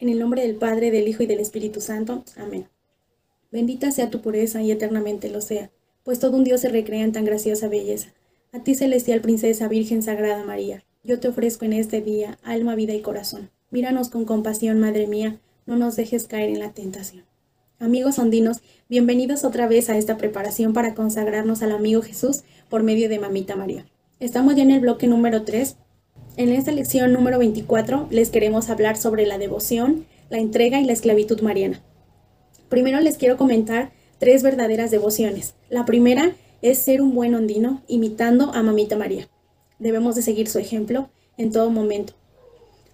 En el nombre del Padre, del Hijo y del Espíritu Santo. Amén. Bendita sea tu pureza y eternamente lo sea, pues todo un Dios se recrea en tan graciosa belleza. A ti, celestial princesa, Virgen Sagrada María, yo te ofrezco en este día alma, vida y corazón. Míranos con compasión, Madre mía, no nos dejes caer en la tentación. Amigos ondinos, bienvenidos otra vez a esta preparación para consagrarnos al amigo Jesús por medio de Mamita María. Estamos ya en el bloque número 3 en esta lección número 24 les queremos hablar sobre la devoción, la entrega y la esclavitud mariana. Primero les quiero comentar tres verdaderas devociones. La primera es ser un buen ondino imitando a Mamita María. Debemos de seguir su ejemplo en todo momento.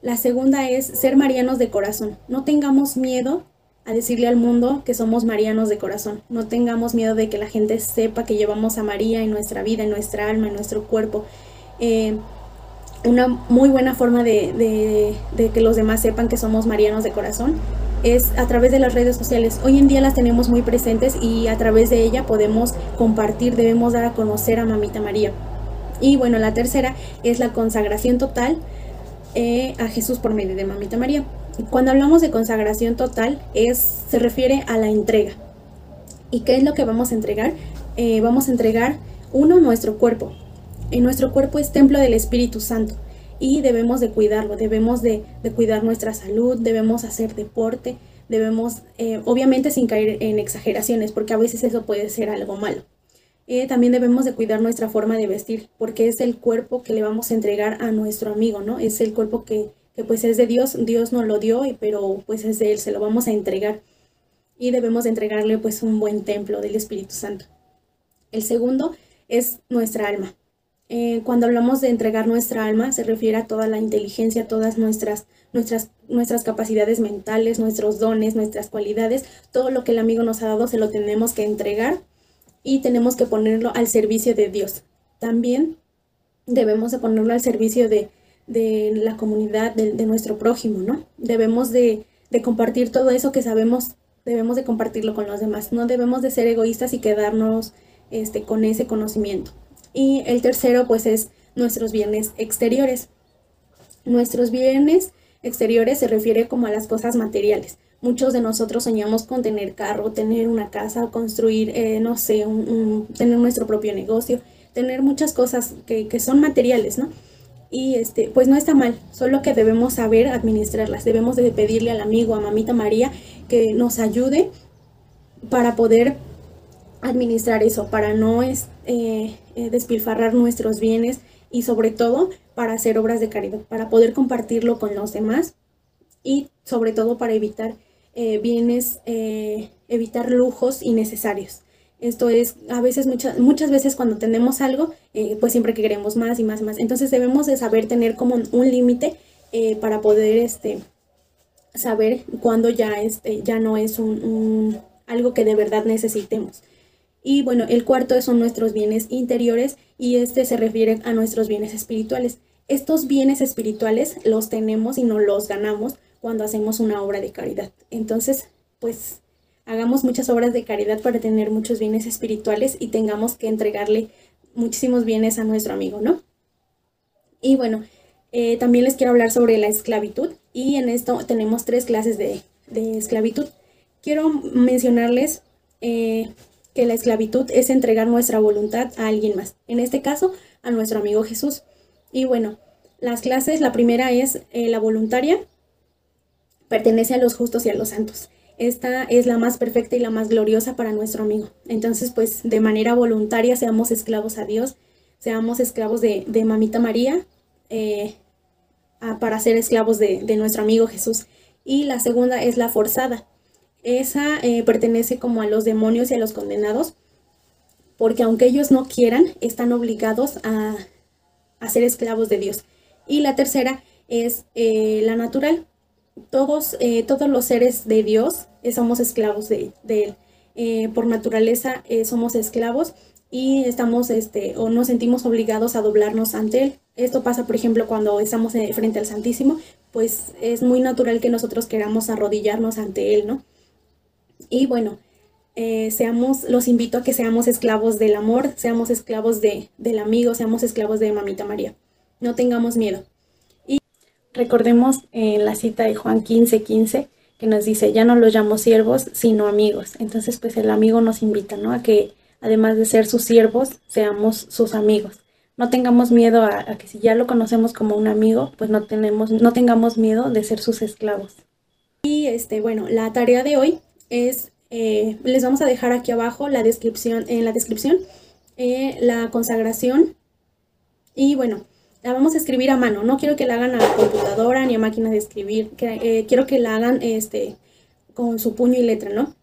La segunda es ser marianos de corazón. No tengamos miedo a decirle al mundo que somos marianos de corazón. No tengamos miedo de que la gente sepa que llevamos a María en nuestra vida, en nuestra alma, en nuestro cuerpo. Eh, una muy buena forma de, que los demás sepan que somos marianos de corazón es a través de las redes sociales. Hoy en día las tenemos muy presentes y a través de ella podemos compartir, debemos dar a conocer a Mamita María. Y bueno, la tercera es la consagración total eh, a Jesús por medio de Mamita María. Cuando hablamos de consagración total, es, se refiere a la entrega. ¿Y qué es lo que vamos a entregar? Eh, vamos a entregar, uno, nuestro cuerpo, en nuestro cuerpo es templo del Espíritu Santo y debemos de cuidarlo, debemos de, cuidar nuestra salud, debemos hacer deporte, debemos, eh, obviamente sin caer en exageraciones, porque a veces eso puede ser algo malo. Eh, también debemos de cuidar nuestra forma de vestir, porque es el cuerpo que le vamos a entregar a nuestro amigo, ¿no? Es el cuerpo que, que pues es de Dios, Dios nos lo dio, pero pues es de Él, se lo vamos a entregar. Y debemos de entregarle pues un buen templo del Espíritu Santo. El segundo es nuestra alma. Eh, cuando hablamos de entregar nuestra alma, se refiere a toda la inteligencia, todas nuestras, nuestras, nuestras capacidades mentales, nuestros dones, nuestras cualidades, todo lo que el amigo nos ha dado se lo tenemos que entregar y tenemos que ponerlo al servicio de Dios. También debemos de ponerlo al servicio de, la comunidad, de, nuestro prójimo, ¿no? Debemos de, de compartir todo eso que sabemos, debemos de compartirlo con los demás. No debemos de ser egoístas y quedarnos este, con ese conocimiento. Y el tercero, pues, es nuestros bienes exteriores. Nuestros bienes exteriores se refiere como a las cosas materiales. Muchos de nosotros soñamos con tener carro, tener una casa, construir, eh, no sé, tener nuestro propio negocio, tener muchas cosas que, que son materiales, ¿no? Y este, pues no está mal, solo que debemos saber administrarlas. Debemos de pedirle al amigo, a mamita María, que nos ayude para poder administrar eso, para no eh, eh, despilfarrar nuestros bienes y sobre todo para hacer obras de caridad, para poder compartirlo con los demás y sobre todo para evitar eh, bienes, evitar lujos innecesarios. Esto es, a veces, muchas, muchas veces cuando tenemos algo, pues siempre queremos más y más y más. Entonces debemos de saber tener como un límite para poder este, saber cuándo ya, este, ya no es un, algo que de verdad necesitemos. Y bueno, el cuarto son nuestros bienes interiores y este se refiere a nuestros bienes espirituales. Estos bienes espirituales los tenemos y no los ganamos cuando hacemos una obra de caridad. Entonces, pues hagamos muchas obras de caridad para tener muchos bienes espirituales y tengamos que entregarle muchísimos bienes a nuestro amigo, ¿no? Y bueno, eh, también les quiero hablar sobre la esclavitud y en esto tenemos tres clases de, esclavitud. Quiero mencionarles eh, que la esclavitud es entregar nuestra voluntad a alguien más, en este caso a nuestro amigo Jesús. Y bueno, las clases, la primera es eh, la voluntaria, pertenece a los justos y a los santos. Esta es la más perfecta y la más gloriosa para nuestro amigo. Entonces, pues de manera voluntaria seamos esclavos a Dios, seamos esclavos de, Mamita María eh, para ser esclavos de, de nuestro amigo Jesús. Y la segunda es la forzada esa eh, pertenece como a los demonios y a los condenados, porque aunque ellos no quieran, están obligados a, ser esclavos de Dios. Y la tercera es eh, la natural. Todos, eh, todos los seres de Dios somos esclavos de, Él. por naturaleza somos esclavos y estamos este, o nos sentimos obligados a doblarnos ante Él. Esto pasa, por ejemplo, cuando estamos frente al Santísimo, pues es muy natural que nosotros queramos arrodillarnos ante Él, ¿no? Y bueno, eh, seamos, los invito a que seamos esclavos del amor, seamos esclavos de, del amigo, seamos esclavos de Mamita María. No tengamos miedo. Y Recordemos en la cita de Juan 15, 15, que nos dice, ya no los llamo siervos, sino amigos. Entonces, pues el amigo nos invita, ¿no? A que además de ser sus siervos, seamos sus amigos. No tengamos miedo a, que si ya lo conocemos como un amigo, pues no, tenemos, no tengamos miedo de ser sus esclavos. Y este, bueno, la tarea de hoy es, eh, les vamos a dejar aquí abajo la descripción, en la descripción, eh, la consagración. Y bueno, la vamos a escribir a mano. No quiero que la hagan a computadora ni a máquina de escribir. Eh, quiero que la hagan este, con su puño y letra, ¿no?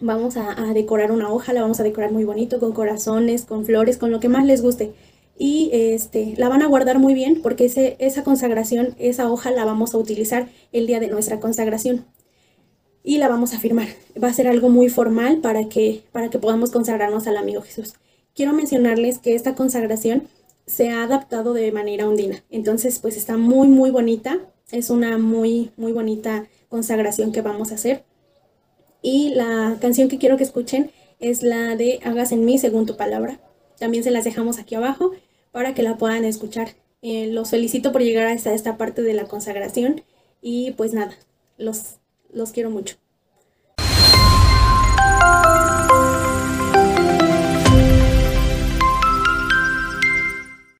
Vamos a, decorar una hoja, la vamos a decorar muy bonito, con corazones, con flores, con lo que más les guste. Y este, la van a guardar muy bien porque ese, esa consagración, esa hoja la vamos a utilizar el día de nuestra consagración. Y la vamos a firmar. Va a ser algo muy formal para que, para que podamos consagrarnos al amigo Jesús. Quiero mencionarles que esta consagración se ha adaptado de manera ondina. Entonces, pues está muy, muy bonita. Es una muy, muy bonita consagración que vamos a hacer. Y la canción que quiero que escuchen es la de Hagas en mí según tu palabra. También se las dejamos aquí abajo para que la puedan escuchar. Eh, los felicito por llegar hasta esta parte de la consagración y pues nada, los, los quiero mucho.